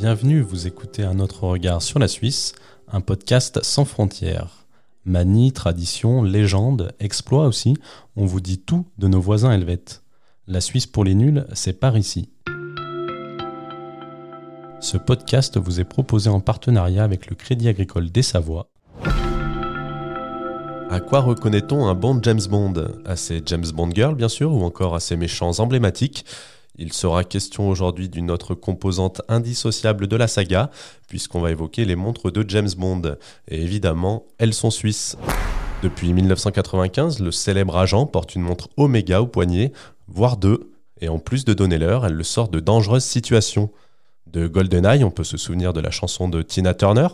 Bienvenue, vous écoutez Un autre regard sur la Suisse, un podcast sans frontières. Manie, tradition, légende, exploit aussi, on vous dit tout de nos voisins helvètes. La Suisse pour les nuls, c'est par ici. Ce podcast vous est proposé en partenariat avec le Crédit Agricole des Savoies. À quoi reconnaît-on un bon James Bond? À ses James Bond Girls, bien sûr, ou encore à ses méchants emblématiques? Il sera question aujourd'hui d'une autre composante indissociable de la saga, puisqu'on va évoquer les montres de James Bond. Et évidemment, elles sont suisses. Depuis 1995, le célèbre agent porte une montre Omega au poignet, voire deux, et en plus de donner l'heure, elle le sort de dangereuses situations. De GoldenEye, on peut se souvenir de la chanson de Tina Turner,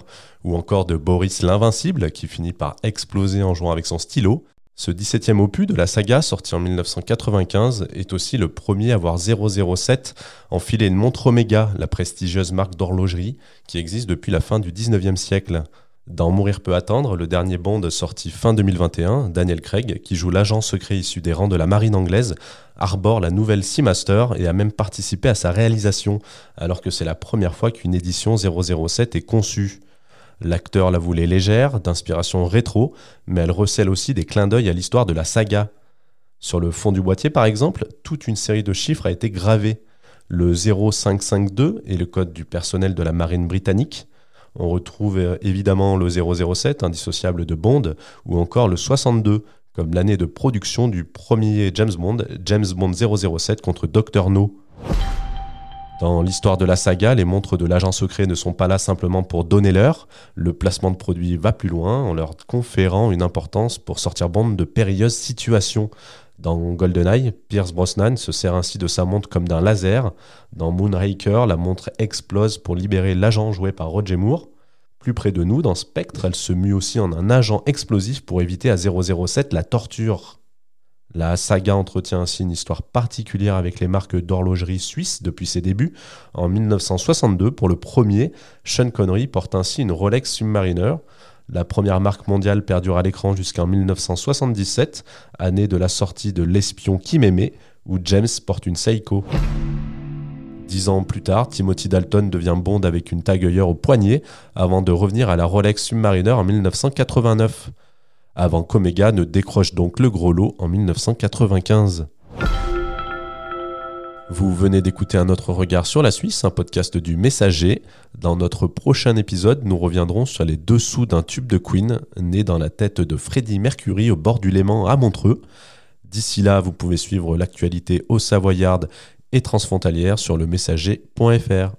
ou encore de Boris l'Invincible, qui finit par exploser en jouant avec son stylo, ce 17e opus de la saga, sorti en 1995, est aussi le premier à voir 007 enfiler une montre Omega, la prestigieuse marque d'horlogerie qui existe depuis la fin du 19e siècle. Dans Mourir peut attendre, le dernier Bond sorti fin 2021, Daniel Craig, qui joue l'agent secret issu des rangs de la marine anglaise, arbore la nouvelle Seamaster et a même participé à sa réalisation, alors que c'est la première fois qu'une édition 007 est conçue. L'acteur la voulait légère, d'inspiration rétro, mais elle recèle aussi des clins d'œil à l'histoire de la saga. Sur le fond du boîtier, par exemple, toute une série de chiffres a été gravée. Le 0552 est le code du personnel de la marine britannique. On retrouve euh, évidemment le 007, indissociable de Bond, ou encore le 62, comme l'année de production du premier James Bond, James Bond 007 contre Dr. No. Dans l'histoire de la saga, les montres de l'agent secret ne sont pas là simplement pour donner l'heure, le placement de produits va plus loin en leur conférant une importance pour sortir Bond de périlleuses situations. Dans GoldenEye, Pierce Brosnan se sert ainsi de sa montre comme d'un laser. Dans Moonraker, la montre explose pour libérer l'agent joué par Roger Moore. Plus près de nous, dans Spectre, elle se mue aussi en un agent explosif pour éviter à 007 la torture. La saga entretient ainsi une histoire particulière avec les marques d'horlogerie suisses depuis ses débuts. En 1962, pour le premier, Sean Connery porte ainsi une Rolex Submariner. La première marque mondiale perdure à l'écran jusqu'en 1977, année de la sortie de L'espion qui m'aimait, où James porte une Seiko. Dix ans plus tard, Timothy Dalton devient Bond avec une Tag Heuer au poignet, avant de revenir à la Rolex Submariner en 1989 avant qu'Omega ne décroche donc le gros lot en 1995. Vous venez d'écouter un autre regard sur la Suisse, un podcast du Messager. Dans notre prochain épisode, nous reviendrons sur les dessous d'un tube de Queen, né dans la tête de Freddie Mercury au bord du Léman à Montreux. D'ici là, vous pouvez suivre l'actualité au Savoyard et transfrontalière sur le messager.fr.